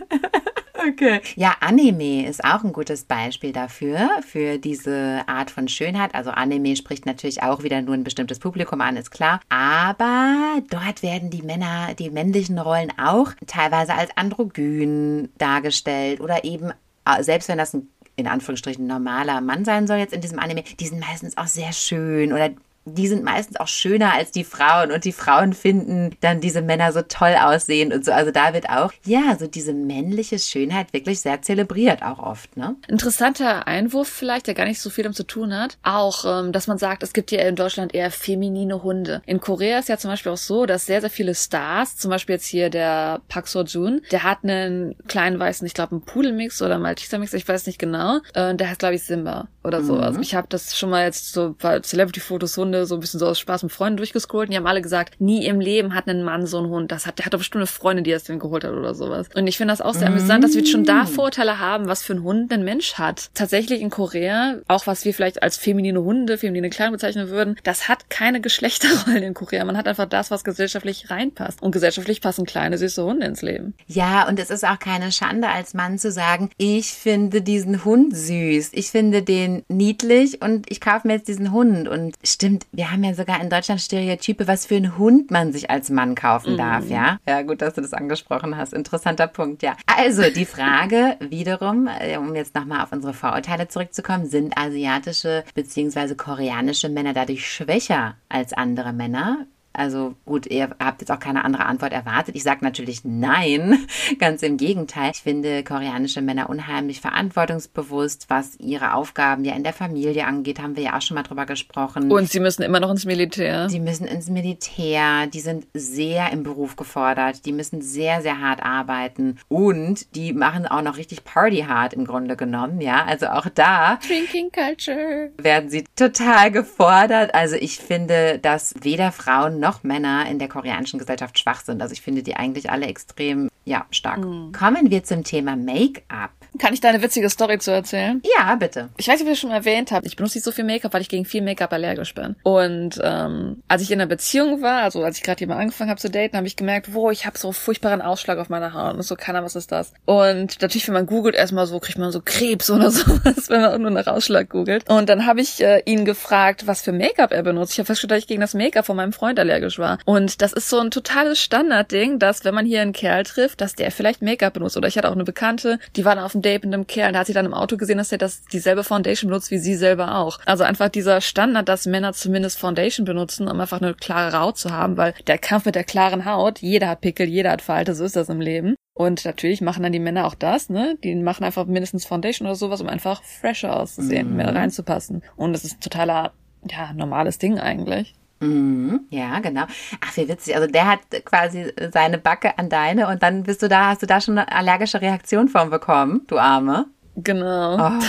Okay. Ja, Anime ist auch ein gutes Beispiel dafür, für diese Art von Schönheit. Also Anime spricht natürlich auch wieder nur ein bestimmtes Publikum an, ist klar. Aber dort werden die Männer, die männlichen Rollen auch teilweise als androgyn dargestellt oder eben, äh, selbst wenn das ein in Anführungsstrichen normaler Mann sein soll jetzt in diesem Anime, die sind meistens auch sehr schön oder die sind meistens auch schöner als die Frauen und die Frauen finden dann diese Männer so toll aussehen und so. Also da wird auch, ja, so diese männliche Schönheit wirklich sehr zelebriert auch oft, ne? Interessanter Einwurf vielleicht, der gar nicht so viel damit zu tun hat. Auch, ähm, dass man sagt, es gibt ja in Deutschland eher feminine Hunde. In Korea ist ja zum Beispiel auch so, dass sehr, sehr viele Stars, zum Beispiel jetzt hier der Park Seo-joon, der hat einen kleinen weißen, ich glaube, einen Pudelmix oder Malteser-Mix, ich weiß nicht genau. Äh, der heißt, glaube ich, Simba oder so. Mhm. Also ich habe das schon mal jetzt so bei Celebrity-Fotos so Hunde so ein bisschen so aus Spaß mit Freunden durchgescrollt und die haben alle gesagt, nie im Leben hat ein Mann so einen Hund. Das hat, der hat doch bestimmt eine Freundin, die das denn geholt hat oder sowas. Und ich finde das auch sehr mm. amüsant, dass wir schon da Vorurteile haben, was für ein Hund ein Mensch hat. Tatsächlich in Korea, auch was wir vielleicht als feminine Hunde, feminine Kleidung bezeichnen würden, das hat keine Geschlechterrollen in Korea. Man hat einfach das, was gesellschaftlich reinpasst. Und gesellschaftlich passen kleine, süße Hunde ins Leben. Ja, und es ist auch keine Schande als Mann zu sagen, ich finde diesen Hund süß. Ich finde den niedlich und ich kaufe mir jetzt diesen Hund. Und stimmt, wir haben ja sogar in Deutschland Stereotype, was für einen Hund man sich als Mann kaufen darf, mm. ja? Ja, gut, dass du das angesprochen hast. Interessanter Punkt, ja. Also die Frage (laughs) wiederum, äh, um jetzt nochmal auf unsere Vorurteile zurückzukommen, sind asiatische bzw. koreanische Männer dadurch schwächer als andere Männer? Also gut, ihr habt jetzt auch keine andere Antwort erwartet. Ich sage natürlich nein, (laughs) ganz im Gegenteil. Ich finde koreanische Männer unheimlich verantwortungsbewusst, was ihre Aufgaben ja in der Familie angeht, haben wir ja auch schon mal drüber gesprochen. Und sie müssen immer noch ins Militär. Sie müssen ins Militär, die sind sehr im Beruf gefordert, die müssen sehr, sehr hart arbeiten und die machen auch noch richtig Party hard im Grunde genommen, ja. Also auch da Drinking Culture werden sie total gefordert. Also ich finde, dass weder Frauen noch Männer in der koreanischen Gesellschaft schwach sind. Also ich finde die eigentlich alle extrem, ja, stark. Mhm. Kommen wir zum Thema Make-up. Kann ich da eine witzige Story zu erzählen? Ja, bitte. Ich weiß nicht, ob ich das schon erwähnt habe. Ich benutze nicht so viel Make-up, weil ich gegen viel Make-up allergisch bin. Und ähm, als ich in einer Beziehung war, also als ich gerade jemand angefangen habe zu daten, habe ich gemerkt, wo ich habe so furchtbaren Ausschlag auf meiner Haut. Und so, keiner, was ist das? Und natürlich, wenn man googelt, erstmal so, kriegt man so Krebs oder (laughs) sowas, wenn man nur nach Ausschlag googelt. Und dann habe ich äh, ihn gefragt, was für Make-up er benutzt. Ich habe festgestellt, dass ich gegen das Make-up von meinem Freund allergisch war. Und das ist so ein totales Standardding, dass wenn man hier einen Kerl trifft, dass der vielleicht Make-up benutzt. Oder ich hatte auch eine Bekannte, die war dann auf dem ein Date mit einem Kerl, da hat sie dann im Auto gesehen, dass er das dieselbe Foundation benutzt wie sie selber auch. Also einfach dieser Standard, dass Männer zumindest Foundation benutzen, um einfach eine klare Haut zu haben, weil der Kampf mit der klaren Haut, jeder hat Pickel, jeder hat Falte, so ist das im Leben. Und natürlich machen dann die Männer auch das, ne? Die machen einfach mindestens Foundation oder sowas, um einfach fresher auszusehen, mhm. mehr reinzupassen. Und das ist ein totaler, ja, normales Ding eigentlich. Mhm, ja, genau. Ach, wie witzig. Also der hat quasi seine Backe an deine und dann bist du da, hast du da schon eine allergische Reaktion von bekommen, du Arme. Genau. Oh. (laughs)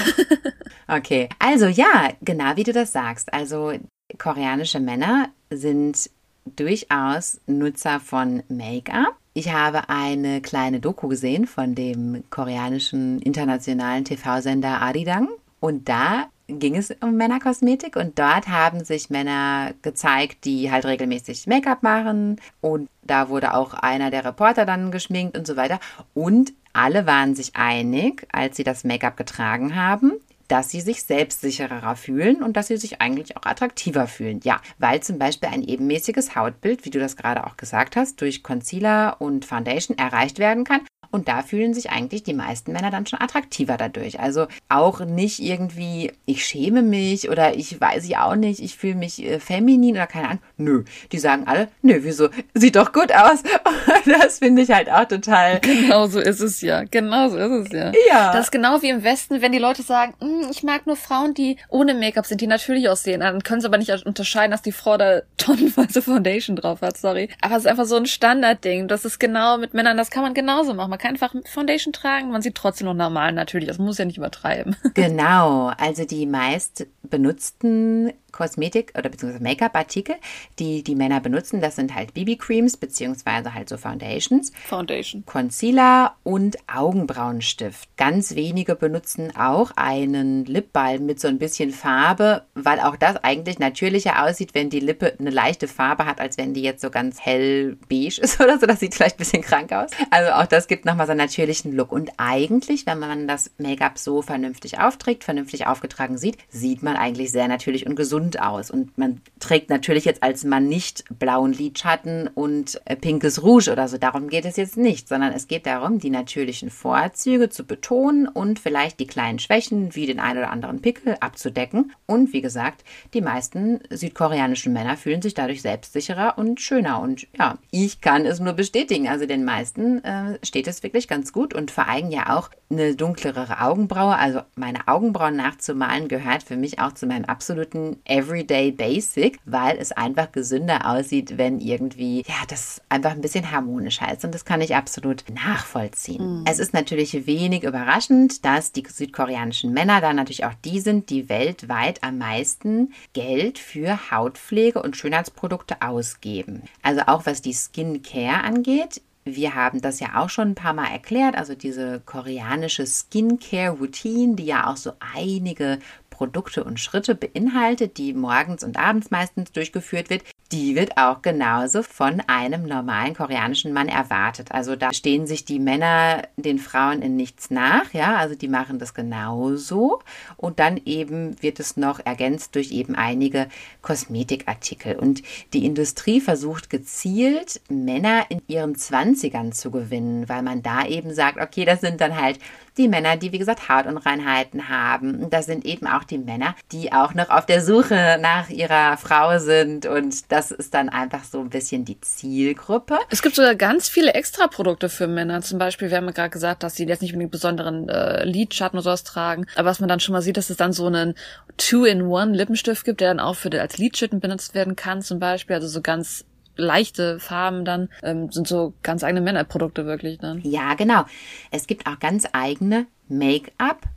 Okay. Also ja, genau wie du das sagst. Also koreanische Männer sind durchaus Nutzer von Make-up. Ich habe eine kleine Doku gesehen von dem koreanischen internationalen TV-Sender Arirang und da ging es um Männerkosmetik und dort haben sich Männer gezeigt, die halt regelmäßig Make-up machen. Und da wurde auch einer der Reporter dann geschminkt und so weiter. Und alle waren sich einig, als sie das Make-up getragen haben, dass sie sich selbstsicherer fühlen und dass sie sich eigentlich auch attraktiver fühlen. Ja, weil zum Beispiel ein ebenmäßiges Hautbild, wie du das gerade auch gesagt hast, durch Concealer und Foundation erreicht werden kann und da fühlen sich eigentlich die meisten Männer dann schon attraktiver dadurch. Also auch nicht irgendwie, ich schäme mich oder ich weiß ich auch nicht, ich fühle mich äh, feminin oder keine Ahnung. Nö, die sagen alle, nö, wieso? Sieht doch gut aus. (laughs) das finde ich halt auch total. Genau so ist es ja. Genau so ist es ja. Ja. Das ist genau wie im Westen, wenn die Leute sagen, hm, ich mag nur Frauen, die ohne Make-up sind, die natürlich aussehen. Dann können sie aber nicht unterscheiden, dass die Frau da (laughs) tonnenweise Foundation drauf hat, sorry. Aber es ist einfach so ein Standardding. Das ist genau mit Männern, das kann man genauso machen. Man kann einfach Foundation tragen, man sieht trotzdem noch normal natürlich. Das muss ja nicht übertreiben. (laughs) Genau, also die meist benutzten Kosmetik- oder beziehungsweise Make-up-Artikel, die die Männer benutzen. Das sind halt BB-Creams beziehungsweise halt so Foundations. Foundation. Concealer und Augenbrauenstift. Ganz wenige benutzen auch einen Lipbalm mit so ein bisschen Farbe, weil auch das eigentlich natürlicher aussieht, wenn die Lippe eine leichte Farbe hat, als wenn die jetzt so ganz hell beige ist (laughs) oder so. Das sieht vielleicht ein bisschen krank aus. Also auch das gibt nochmal so einen natürlichen Look. Und eigentlich, wenn man das Make-up so vernünftig aufträgt, vernünftig aufgetragen sieht, sieht man eigentlich sehr natürlich und gesund gesund aus. Und man trägt natürlich jetzt als Mann nicht blauen Lidschatten und äh, pinkes Rouge oder so. Darum geht es jetzt nicht, sondern es geht darum, die natürlichen Vorzüge zu betonen und vielleicht die kleinen Schwächen wie den ein oder anderen Pickel abzudecken. Und wie gesagt, die meisten südkoreanischen Männer fühlen sich dadurch selbstsicherer und schöner. Und ja, ich kann es nur bestätigen. Also den meisten äh, steht es wirklich ganz gut und allem ja auch eine dunklere Augenbraue. Also meine Augenbrauen nachzumalen gehört für mich auch zu meinem absoluten Everyday Basic, weil es einfach gesünder aussieht, wenn irgendwie, ja, das einfach ein bisschen harmonischer ist. Und das kann ich absolut nachvollziehen. Mhm. Es ist natürlich wenig überraschend, dass die südkoreanischen Männer da natürlich auch die sind, die weltweit am meisten Geld für Hautpflege und Schönheitsprodukte ausgeben. Also auch was die Skincare angeht, wir haben das ja auch schon ein paar Mal erklärt, also diese koreanische Skincare-Routine, die ja auch so einige Produkte und Schritte beinhaltet, die morgens und abends meistens durchgeführt wird, die wird auch genauso von einem normalen koreanischen Mann erwartet. Also da stehen sich die Männer den Frauen in nichts nach, ja, also die machen das genauso und dann eben wird es noch ergänzt durch eben einige Kosmetikartikel und die Industrie versucht gezielt Männer in ihren Zwanzigern zu gewinnen, weil man da eben sagt, okay, das sind dann halt die Männer, die wie gesagt Hautunreinheiten haben. Das sind eben auch die Männer, die auch noch auf der Suche nach ihrer Frau sind und das ist dann einfach so ein bisschen die Zielgruppe. Es gibt sogar ganz viele Extraprodukte für Männer. Zum Beispiel, wir haben ja gerade gesagt, dass sie jetzt nicht unbedingt besonderen äh, Lidschatten oder sowas tragen. Aber was man dann schon mal sieht, dass es dann so einen Two-in-One Lippenstift gibt, der dann auch für als Lidschatten benutzt werden kann, zum Beispiel. Also so ganz leichte Farben dann ähm, sind so ganz eigene Männerprodukte wirklich dann. Ja, genau. Es gibt auch ganz eigene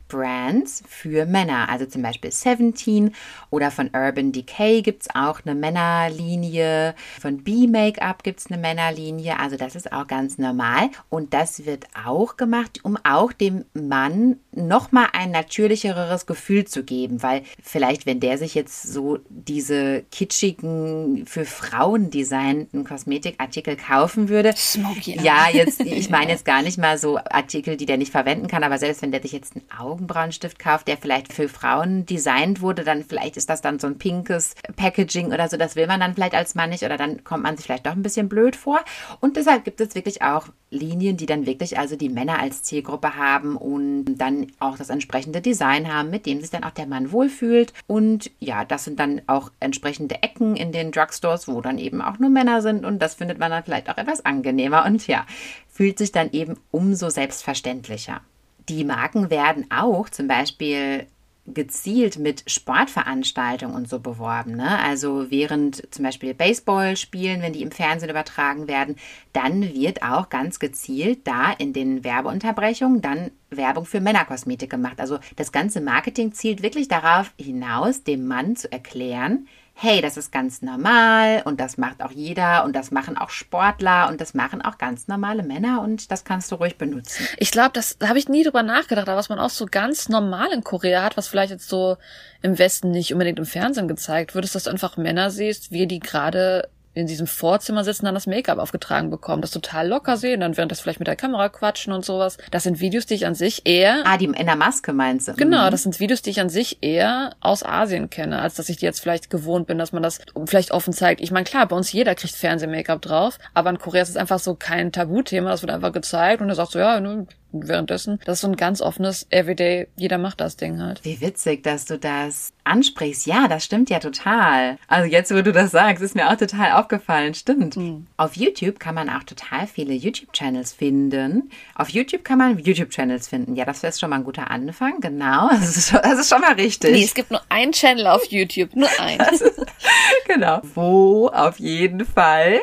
Make-up-Brands für Männer. Also zum Beispiel Seventeen oder von Urban Decay gibt es auch eine Männerlinie. Von B-Make-up gibt es eine Männerlinie. Also das ist auch ganz normal. Und das wird auch gemacht, um auch dem Mann nochmal ein natürlicheres Gefühl zu geben. Weil vielleicht, wenn der sich jetzt so diese kitschigen, für Frauen designten Kosmetikartikel kaufen würde. Smoky ja, jetzt, (laughs) ich meine jetzt gar nicht mal so Artikel, die der nicht verwenden kann, aber selbst wenn der sich jetzt ein Augenbrauenstift kauft, der vielleicht für Frauen designt wurde, dann vielleicht ist das dann so ein pinkes Packaging oder so, das will man dann vielleicht als Mann nicht oder dann kommt man sich vielleicht doch ein bisschen blöd vor. Und deshalb gibt es wirklich auch Linien, die dann wirklich also die Männer als Zielgruppe haben und dann auch das entsprechende Design haben, mit dem sich dann auch der Mann wohlfühlt. Und ja, das sind dann auch entsprechende Ecken in den Drugstores, wo dann eben auch nur Männer sind und das findet man dann vielleicht auch etwas angenehmer und ja, fühlt sich dann eben umso selbstverständlicher. Die Marken werden auch zum Beispiel gezielt mit Sportveranstaltungen und so beworben. Ne? Also während zum Beispiel Baseballspielen, wenn die im Fernsehen übertragen werden, dann wird auch ganz gezielt da in den Werbeunterbrechungen dann Werbung für Männerkosmetik gemacht. Also das ganze Marketing zielt wirklich darauf hinaus, dem Mann zu erklären, hey, das ist ganz normal und das macht auch jeder und das machen auch Sportler und das machen auch ganz normale Männer und das kannst du ruhig benutzen. Ich glaube, das da habe ich nie drüber nachgedacht, aber was man auch so ganz normal in Korea hat, was vielleicht jetzt so im Westen nicht unbedingt im Fernsehen gezeigt wird, ist, dass du einfach Männer siehst, wie die gerade in diesem Vorzimmer sitzen, dann das Make-up aufgetragen bekommen, das total locker sehen, dann während das vielleicht mit der Kamera quatschen und sowas. Das sind Videos, die ich an sich eher. Ah, die in der Maske meinst du? Genau, mhm. das sind Videos, die ich an sich eher aus Asien kenne, als dass ich die jetzt vielleicht gewohnt bin, dass man das vielleicht offen zeigt. Ich meine, klar, bei uns jeder kriegt Fernseh-Make-up drauf, aber in Korea ist es einfach so kein Tabuthema, das wird einfach gezeigt und er sagt so, ja, währenddessen. Das ist so ein ganz offenes Everyday, jeder macht das Ding halt. Wie witzig, dass du das ansprichst. Ja, das stimmt ja total. Also jetzt, wo du das sagst, ist mir auch total aufgefallen. Stimmt. Mhm. Auf YouTube kann man auch total viele YouTube-Channels finden. Auf YouTube kann man YouTube-Channels finden. Ja, das ist schon mal ein guter Anfang. Genau. (laughs) Das ist, schon, das ist schon mal richtig. Nee, es gibt nur einen Channel auf YouTube. Nur einen. (laughs) genau. Wo auf jeden Fall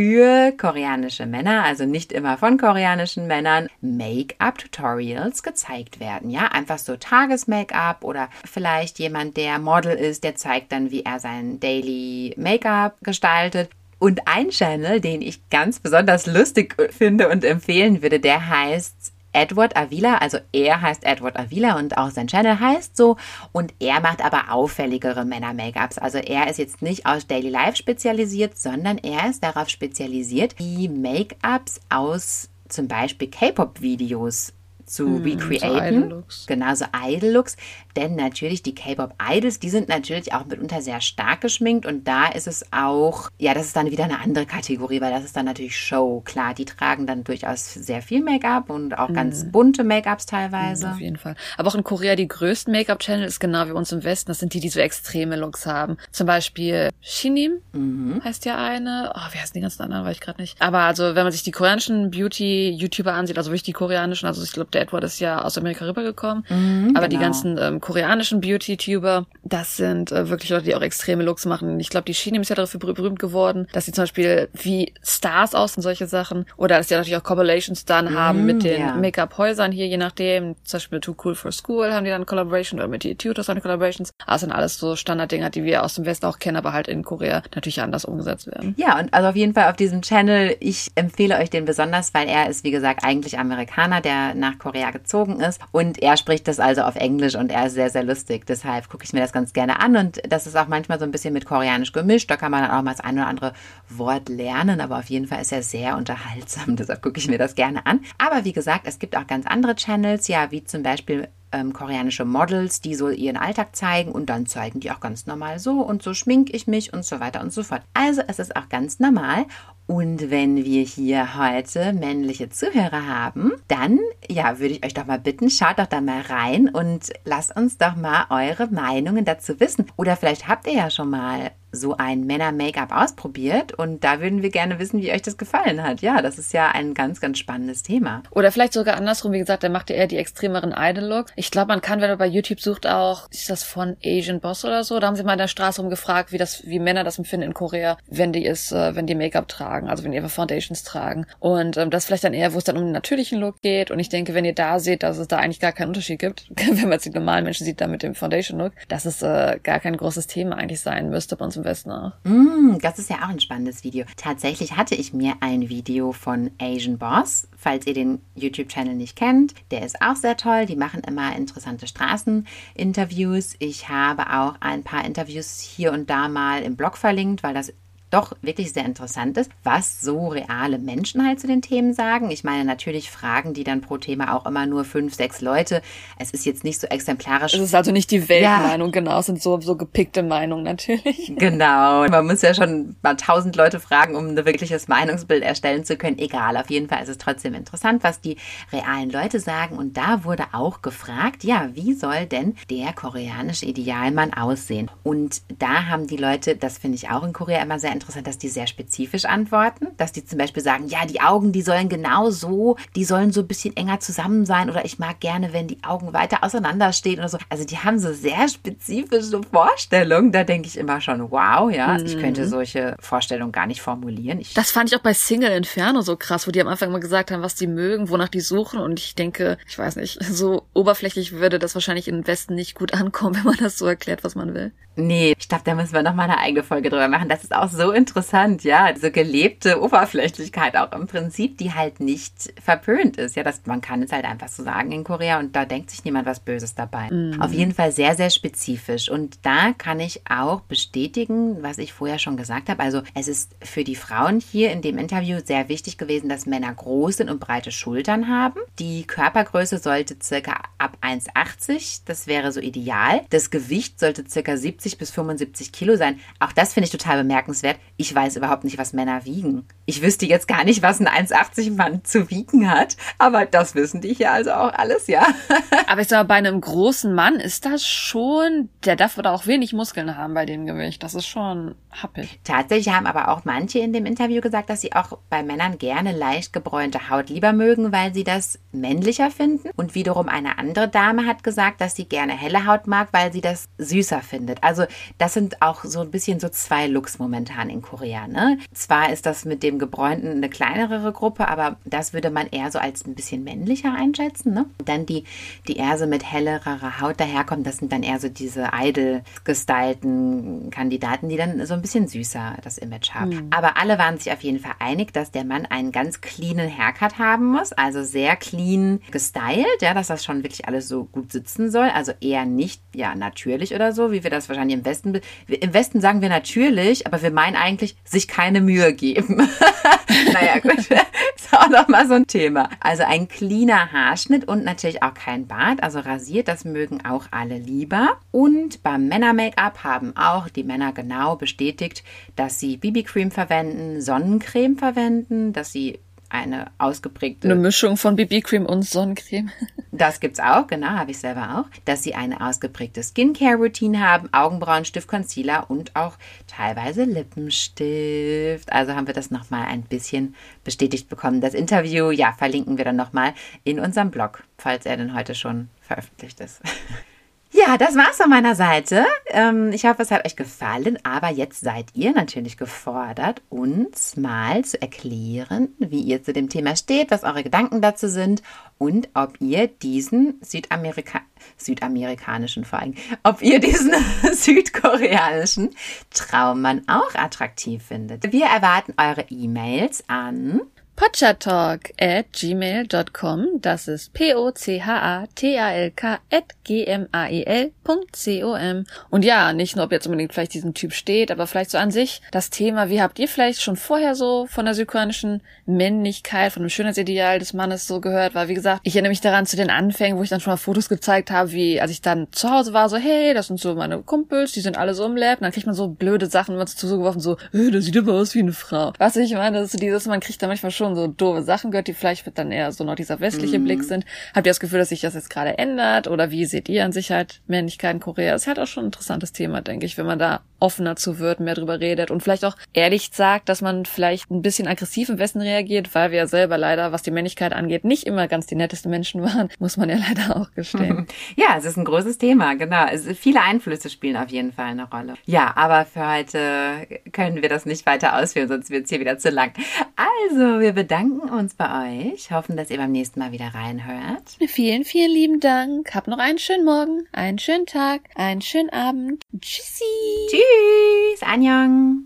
für koreanische Männer, also nicht immer von koreanischen Männern, Make-up-Tutorials gezeigt werden. Ja, einfach so Tages-Make-up oder vielleicht jemand, der Model ist, der zeigt dann, wie er sein Daily Make-up gestaltet. Und ein Channel, den ich ganz besonders lustig finde und empfehlen würde, der heißt Edward Avila, also er heißt Edward Avila und auch sein Channel heißt so und er macht aber auffälligere Männer-Make-ups. Also er ist jetzt nicht aus Daily Life spezialisiert, sondern er ist darauf spezialisiert, die Make-ups aus zum Beispiel K-Pop-Videos zu mm, recreaten. So genau, so Idol-Looks. Denn natürlich die K-Pop-Idols, die sind natürlich auch mitunter sehr stark geschminkt und da ist es auch, ja, das ist dann wieder eine andere Kategorie, weil das ist dann natürlich Show. Klar, die tragen dann durchaus sehr viel Make-up und auch mm. ganz bunte Make-ups teilweise. Mm, auf jeden Fall. Aber auch in Korea die größten Make-up-Channel ist genau wie uns im Westen. Das sind die, die so extreme Looks haben. Zum Beispiel Shinim mhm. heißt ja eine. Oh, wie heißen die ganzen anderen? Weiß ich gerade nicht. Aber also, wenn man sich die koreanischen Beauty-YouTuber ansieht, also wirklich die koreanischen, also ich glaube, der Edward ist ja aus Amerika rübergekommen. Mhm, aber genau. die ganzen ähm, koreanischen Beauty-Tuber, das sind äh, wirklich Leute, die auch extreme Looks machen. Ich glaube, die Shinim ist ja dafür berühmt geworden, dass sie zum Beispiel wie Stars aussehen, solche Sachen. Oder dass sie natürlich auch Collaborations dann mhm, haben mit den yeah. Make-up-Häusern hier, je nachdem. Zum Beispiel Too Cool for School haben die dann Collaboration oder mit die Tutors eine Collaborations. Das sind alles so Standarddinger, die wir aus dem Westen auch kennen, aber halt in Korea natürlich anders umgesetzt werden. Ja, und also auf jeden Fall auf diesem Channel, ich empfehle euch den besonders, weil er ist, wie gesagt, eigentlich Amerikaner, der nach Korea Korea gezogen ist. Und er spricht das also auf Englisch und er ist sehr, sehr lustig. Deshalb gucke ich mir das ganz gerne an. Und das ist auch manchmal so ein bisschen mit Koreanisch gemischt. Da kann man dann auch mal das ein oder andere Wort lernen. Aber auf jeden Fall ist er sehr unterhaltsam. (laughs) Deshalb gucke ich mir das gerne an. Aber wie gesagt, es gibt auch ganz andere Channels, ja, wie zum Beispiel ähm, koreanische Models, die so ihren Alltag zeigen und dann zeigen die auch ganz normal so und so schminke ich mich und so weiter und so fort. Also es ist auch ganz normal und wenn wir hier heute männliche Zuhörer haben, dann ja, würde ich euch doch mal bitten, schaut doch da mal rein und lasst uns doch mal eure Meinungen dazu wissen. Oder vielleicht habt ihr ja schon mal so ein Männer-Make-up ausprobiert und da würden wir gerne wissen, wie euch das gefallen hat. Ja, das ist ja ein ganz, ganz spannendes Thema. Oder vielleicht sogar andersrum, wie gesagt, der macht ja eher die extremeren Idol-Looks. Ich glaube, man kann, wenn man bei YouTube sucht, auch, ist das von Asian Boss oder so? Da haben sie mal in der Straße rumgefragt, wie das, wie Männer das empfinden in Korea, wenn die es, äh, wenn die Make-up tragen, also wenn einfach Foundations tragen. Und ähm, das vielleicht dann eher, wo es dann um den natürlichen Look geht. Und ich denke, wenn ihr da seht, dass es da eigentlich gar keinen Unterschied gibt, (laughs) wenn man jetzt die normalen Menschen sieht, da mit dem Foundation-Look, dass es äh, gar kein großes Thema eigentlich sein müsste bei uns im Westen auch. Mm, das ist ja auch ein spannendes Video. Tatsächlich hatte ich mir ein Video von Asian Boss, falls ihr den YouTube-Channel nicht kennt. Der ist auch sehr toll. Die machen immer interessante Straßeninterviews. Ich habe auch ein paar Interviews hier und da mal im Blog verlinkt, weil das doch wirklich sehr interessant ist, was so reale Menschen halt zu den Themen sagen. Ich meine, natürlich fragen die dann pro Thema auch immer nur fünf, sechs Leute. Es ist jetzt nicht so exemplarisch. Es ist also nicht die Weltmeinung, ja. genau. Es sind so, so gepickte Meinungen natürlich. (laughs) Genau. Man muss ja schon mal tausend Leute fragen, um ein wirkliches Meinungsbild erstellen zu können. Egal. Auf jeden Fall ist es trotzdem interessant, was die realen Leute sagen. Und da wurde auch gefragt, ja, wie soll denn der koreanische Idealmann aussehen? Und da haben die Leute, das finde ich auch in Korea immer sehr interessant, dass die sehr spezifisch antworten. Dass die zum Beispiel sagen, ja, die Augen, die sollen genau so, die sollen so ein bisschen enger zusammen sein oder ich mag gerne, wenn die Augen weiter auseinanderstehen oder so. Also die haben so sehr spezifische Vorstellungen. Da denke ich immer schon, wow, ja, mhm. ich könnte solche Vorstellungen gar nicht formulieren. Ich das fand ich auch bei Single Inferno so krass, wo die am Anfang immer gesagt haben, was die mögen, wonach die suchen und ich denke, ich weiß nicht, (laughs) so oberflächlich würde das wahrscheinlich im Westen nicht gut ankommen, (laughs) wenn man das so erklärt, was man will. Nee, ich glaube, da müssen wir noch mal eine eigene Folge drüber machen. Das ist auch so interessant, ja, diese gelebte Oberflächlichkeit auch im Prinzip, die halt nicht verpönt ist. Ja, das, man kann es halt einfach so sagen in Korea und da denkt sich niemand was Böses dabei. Mhm. Auf jeden Fall sehr, sehr spezifisch. Und da kann ich auch bestätigen, was ich vorher schon gesagt habe. Also es ist für die Frauen hier in dem Interview sehr wichtig gewesen, dass Männer groß sind und breite Schultern haben. Die Körpergröße sollte circa ab 1,80. Das wäre so ideal. Das Gewicht sollte circa 70 bis 75 Kilo sein. Auch das finde ich total bemerkenswert. Ich weiß überhaupt nicht, was Männer wiegen. Ich wüsste jetzt gar nicht, was ein 1,80 Mann zu wiegen hat. Aber das wissen die hier also auch alles, ja. (laughs) aber ich sag mal, bei einem großen Mann ist das schon, der darf da auch wenig Muskeln haben bei dem Gewicht. Das ist schon happig. Tatsächlich haben aber auch manche in dem Interview gesagt, dass sie auch bei Männern gerne leicht gebräunte Haut lieber mögen, weil sie das männlicher finden. Und wiederum eine andere Dame hat gesagt, dass sie gerne helle Haut mag, weil sie das süßer findet. Also das sind auch so ein bisschen so zwei Looks momentan in Korea. Ne? Zwar ist das mit dem gebräunten eine kleinere Gruppe, aber das würde man eher so als ein bisschen männlicher einschätzen. Ne? Dann die, die eher so mit hellerer Haut daherkommen, das sind dann eher so diese idol gestylten Kandidaten, die dann so ein bisschen süßer das Image haben. Mhm. Aber alle waren sich auf jeden Fall einig, dass der Mann einen ganz cleanen Haircut haben muss, also sehr clean gestylt, ja, dass das schon wirklich alles so gut sitzen soll, also eher nicht ja natürlich oder so, wie wir das wahrscheinlich im Westen im Westen sagen wir natürlich, aber wir meinen eigentlich sich keine Mühe geben. (laughs) naja, gut. (laughs) Ist auch nochmal so ein Thema. Also ein cleaner Haarschnitt und natürlich auch kein Bart, also rasiert, das mögen auch alle lieber. Und beim Männer-Make-up haben auch die Männer genau bestätigt, dass sie BB-Cream verwenden, Sonnencreme verwenden, dass sie eine ausgeprägte. Eine Mischung von BB-Cream und Sonnencreme. (laughs) Das gibt's auch, genau, habe ich selber auch. Dass sie eine ausgeprägte Skincare-Routine haben, Augenbrauen, Stift, Concealer und auch teilweise Lippenstift. Also haben wir das nochmal ein bisschen bestätigt bekommen. Das Interview, ja, verlinken wir dann nochmal in unserem Blog, falls er denn heute schon veröffentlicht ist. (laughs) Ja, das war's von meiner Seite. Ähm, ich hoffe, es hat euch gefallen, aber jetzt seid ihr natürlich gefordert, uns mal zu erklären, wie ihr zu dem Thema steht, was eure Gedanken dazu sind und ob ihr diesen Südamerika südamerikanischen vor allem, ob ihr diesen (laughs) südkoreanischen Traummann auch attraktiv findet. Wir erwarten eure E-Mails an Pochatalk at gmail.com. Das ist P-O-C-H-A-T-A-L-K at G-M-A-E-L.com. Und ja, nicht nur, ob jetzt unbedingt vielleicht diesem Typ steht, aber vielleicht so an sich das Thema, wie habt ihr vielleicht schon vorher so von der südkoreanischen Männlichkeit, von dem Schönheitsideal des Mannes so gehört? Weil, wie gesagt, ich erinnere mich daran zu den Anfängen, wo ich dann schon mal Fotos gezeigt habe, wie, als ich dann zu Hause war, so, hey, das sind so meine Kumpels, die sind alle so im Lab. Und dann kriegt man so blöde Sachen immer zugeworfen, so, hey, das sieht aber aus wie eine Frau. Was ich meine, das ist so dieses, man kriegt da manchmal schon schon so doofe Sachen gehört, die vielleicht dann eher so noch dieser westliche mhm. Blick sind. Habt ihr das Gefühl, dass sich das jetzt gerade ändert? Oder wie seht ihr an sich halt Männlichkeit in Korea? Ist halt auch schon ein interessantes Thema, denke ich, wenn man da offener zu wird, mehr drüber redet und vielleicht auch ehrlich sagt, dass man vielleicht ein bisschen aggressiv im Westen reagiert, weil wir ja selber leider, was die Männlichkeit angeht, nicht immer ganz die nettesten Menschen (laughs) waren, muss man ja leider auch gestehen. (laughs) Ja, es ist ein großes Thema, genau. Es, viele Einflüsse spielen auf jeden Fall eine Rolle. Ja, aber für heute können wir das nicht weiter ausführen, sonst wird es hier wieder zu lang. Also, wir bedanken uns bei euch. Hoffen, dass ihr beim nächsten Mal wieder reinhört. Vielen, vielen lieben Dank. Habt noch einen schönen Morgen, einen schönen Tag, einen schönen Abend. Tschüssi. Tschüss. Annyeong.